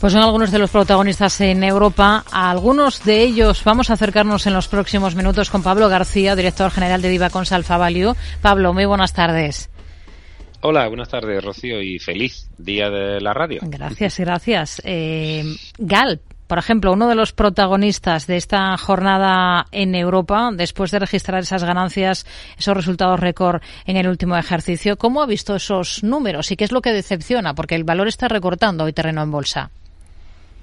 Pues son algunos de los protagonistas en Europa. A algunos de ellos vamos a acercarnos en los próximos minutos con Pablo García, director general de Divacons Alfa Value. Pablo, muy buenas tardes. Hola, buenas tardes, Rocío, y feliz día de la radio. Gracias, gracias. Eh, Gal, por ejemplo, uno de los protagonistas de esta jornada en Europa, después de registrar esas ganancias, esos resultados récord en el último ejercicio, ¿cómo ha visto esos números y qué es lo que decepciona? Porque el valor está recortando hoy terreno en bolsa.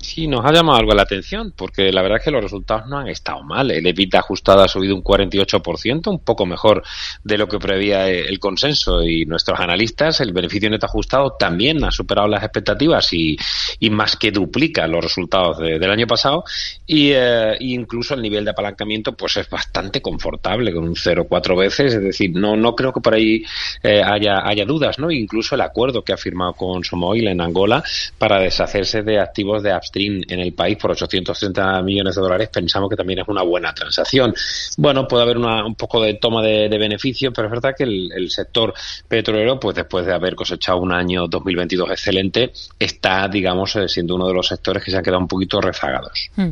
Sí, nos ha llamado algo la atención, porque la verdad es que los resultados no han estado mal. El EBITDA ajustado ha subido un 48%, un poco mejor de lo que prevía el consenso y nuestros analistas. El beneficio neto ajustado también ha superado las expectativas y, y más que duplica los resultados del año pasado. Y eh, incluso el nivel de apalancamiento pues es bastante confortable, con un 0,4 veces. Es decir, no, no creo que por ahí eh, haya, haya dudas, ¿no? Incluso el acuerdo que ha firmado con Somoil en Angola para deshacerse de activos de en el país por 830 millones de dólares, pensamos que también es una buena transacción. Bueno, puede haber un poco de toma de, beneficios, pero es verdad que el, sector petrolero, pues después de haber cosechado un año 2022 excelente, está, digamos, eh, siendo uno de los sectores que se han quedado un poquito rezagados. Hmm.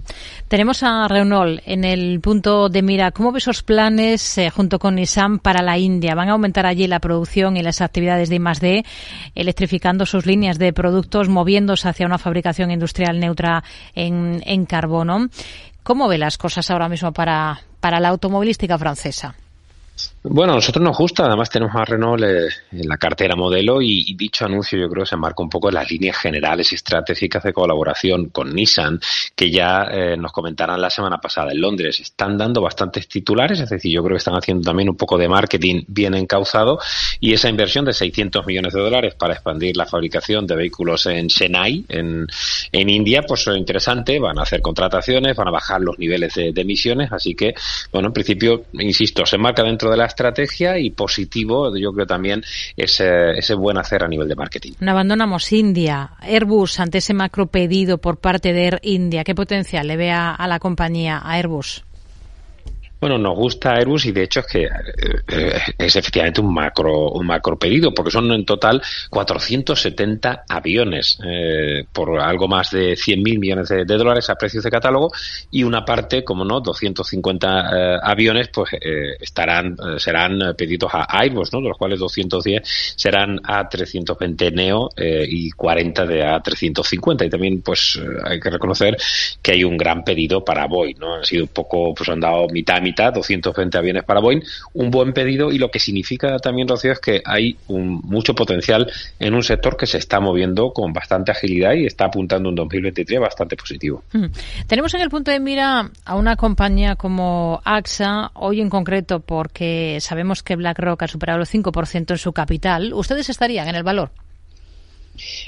Tenemos a Renault en el punto de mira. ¿Cómo ves esos planes eh, junto con Nissan para la India? ¿Van a aumentar allí la producción y las actividades de I+D, electrificando sus líneas de productos, moviéndose hacia una fabricación industrial neutra en, en carbono. ¿Cómo ve las cosas ahora mismo para, para la automovilística francesa? Bueno, a nosotros nos gusta, además tenemos a Renault en la cartera modelo y, dicho anuncio yo creo que se marca un poco las líneas generales y estratégicas de colaboración con Nissan, que ya eh, nos comentaron la semana pasada en Londres. Están dando bastantes titulares, es decir, yo creo que están haciendo también un poco de marketing bien encauzado y esa inversión de 600 millones de dólares para expandir la fabricación de vehículos en Chennai, en, en India, pues es interesante, van a hacer contrataciones, van a bajar los niveles de, de emisiones, así que, bueno, en principio, insisto, se marca dentro de la estrategia y positivo, yo creo también ese, ese buen hacer a nivel de marketing. No abandonamos India. Airbus, ante ese macro pedido por parte de Air India, ¿qué potencial le ve a la compañía, a Airbus? Bueno, nos gusta Airbus y de hecho es que eh, es efectivamente un macro, un macro pedido, porque son en total 470 aviones eh, por algo más de 100.000 millones de, dólares a precios de catálogo y una parte, como no, 250 eh, aviones, pues estarán, serán pedidos a Airbus, ¿no? De los cuales 210 serán A320 Neo y 40 de A350 y también, pues, hay que reconocer que hay un gran pedido para Boeing, ¿no? Han sido un poco, pues han dado mitad mitad 220 aviones para Boeing, un buen pedido y lo que significa también, Rocío, es que hay mucho potencial en un sector que se está moviendo con bastante agilidad y está apuntando un 2023 bastante positivo. Mm. Tenemos en el punto de mira a una compañía como AXA, hoy en concreto porque sabemos que BlackRock ha superado el 5% en su capital. ¿Ustedes estarían en el valor?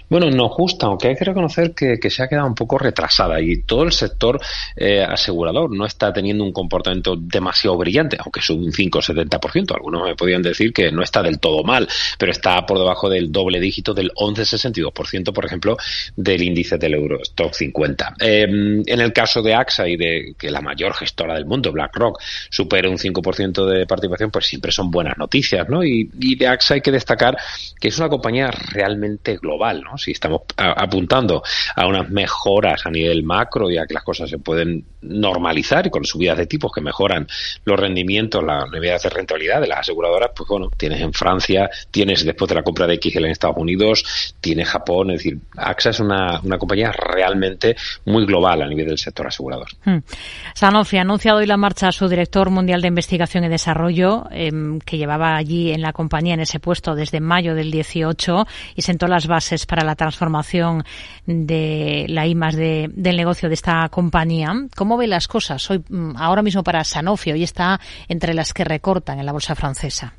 Bueno, nos gusta, aunque hay que reconocer que, se ha quedado un poco retrasada y todo el sector eh, asegurador no está teniendo un comportamiento demasiado brillante, aunque es un 5 o 70%. Algunos me podrían decir que no está del todo mal, pero está por debajo del doble dígito del 11,62%, por ejemplo, del índice del Eurostock 50. Em, en el caso de AXA y de que la mayor gestora del mundo, BlackRock, supere un 5% de participación, pues siempre son buenas noticias, ¿no? Y, y de AXA hay que destacar que es una compañía realmente global Si estamos apuntando a unas mejoras a nivel macro y a que las cosas se pueden normalizar y con subidas de tipos que mejoran los rendimientos, las niveles de rentabilidad de las aseguradoras, pues bueno, tienes en Francia, tienes después de la compra de XL en Estados Unidos, tienes Japón, es decir, AXA es una, compañía realmente muy global a nivel del sector asegurador. Hmm. Sanofi ha anunciado hoy la marcha a su director mundial de investigación y desarrollo, em, que llevaba allí en la compañía en ese puesto desde mayo del 18 y sentó las bases para la transformación de la I de, del negocio de esta compañía. ¿Cómo ve las cosas hoy, mm, ahora mismo para Sanofi? Hoy está entre las que recortan en la bolsa francesa.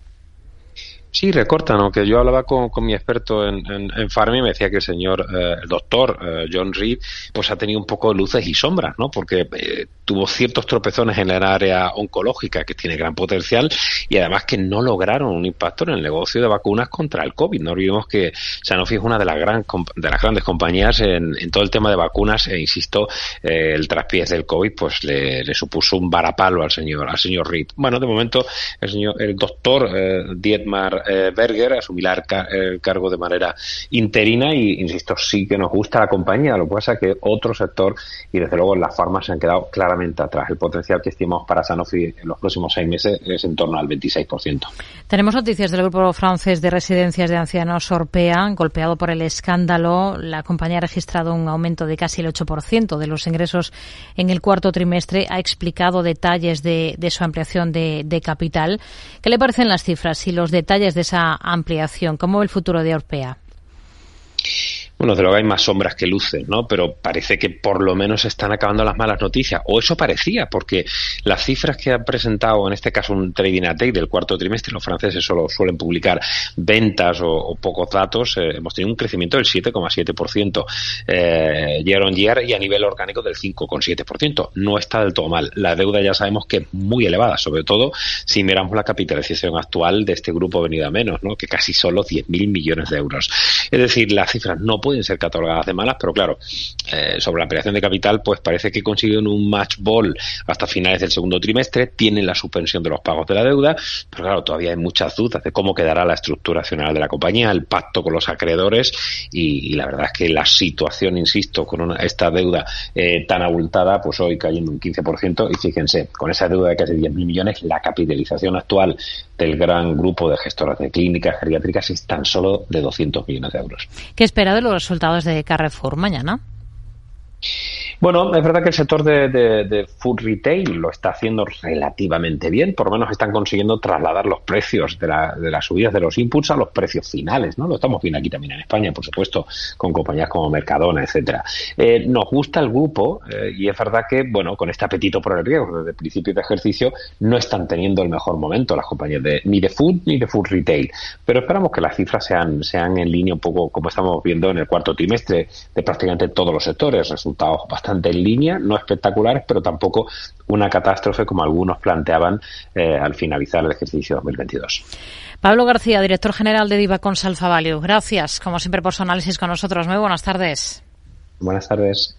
Sí, recortan, aunque yo hablaba con, mi experto en, en, en Farm y me decía que el señor, eh, el doctor eh, John Reed, pues ha tenido un poco de luces y sombras, ¿no? Porque eh, tuvo ciertos tropezones en el área oncológica que tiene gran potencial y además que no lograron un impacto en el negocio de vacunas contra el COVID. No olvidemos que Sanofi es una de las, gran, de las grandes compañías en, todo el tema de vacunas e insisto, el traspiés del COVID pues le, le, supuso un varapalo al señor, al señor Reed. Bueno, de momento el señor, el doctor Dietmar eh, Berger asumirá el cargo de manera interina y, insisto, sí que nos gusta la compañía. Lo que pasa es que otro sector y desde luego las farmas se han quedado claramente atrás. El potencial que estimamos para Sanofi en los próximos seis meses es en torno al 26%. Tenemos noticias del grupo francés de residencias de ancianos Orpea, golpeado por el escándalo. La compañía ha registrado un aumento de casi el 8% de los ingresos en el cuarto trimestre. Ha explicado detalles de, su ampliación de, de, capital. ¿Qué le parecen las cifras y los detalles de esa ampliación? ¿Cómo ve el futuro de Orpea? Bueno, de luego hay más sombras que luces, ¿no? Pero parece que por lo menos están acabando las malas noticias. O eso parecía, porque las cifras que han presentado, en este caso un trading a del cuarto trimestre, los franceses solo suelen publicar ventas o, pocos datos, eh, hemos tenido un crecimiento del 7,7% eh, year on year y a nivel orgánico del 5,7%. No está del todo mal. La deuda ya sabemos que es muy elevada, sobre todo si miramos la capitalización actual de este grupo venido a menos, ¿no? Que casi solo 10.000 millones de euros. Es decir, las cifras no pueden ser catalogadas de malas, pero claro, eh, sobre la ampliación de capital, pues parece que consiguieron un match ball hasta finales del segundo trimestre, tienen la suspensión de los pagos de la deuda, pero claro, todavía hay muchas dudas de cómo quedará la estructura accional de la compañía, el pacto con los acreedores y, la verdad es que la situación, insisto, con esta deuda eh, tan abultada, pues hoy cayendo un 15% y fíjense, con esa deuda de casi 10.000 millones, la capitalización actual del gran grupo de gestoras de clínicas geriátricas es tan solo de 200 millones de euros. ¿Qué espera de los resultados de Carrefour mañana? Bueno, es verdad que el sector de, food retail lo está haciendo relativamente bien, por lo menos están consiguiendo trasladar los precios de, las subidas de los inputs a los precios finales, ¿no? Lo estamos viendo aquí también en España, por supuesto, con compañías como Mercadona, etcétera. Eh, nos gusta el grupo eh, y es verdad que, bueno, con este apetito por el riesgo desde el principio de ejercicio no están teniendo el mejor momento las compañías de, ni de food ni de food retail, pero esperamos que las cifras sean, sean en línea un poco como estamos viendo en el cuarto trimestre de prácticamente todos los sectores, resultados bastante en línea, no espectaculares, pero tampoco una catástrofe como algunos planteaban eh, al finalizar el ejercicio 2022. Pablo García, director general de Divacon Salfa Value. Gracias, como siempre, por su análisis con nosotros. Muy buenas tardes. Buenas tardes.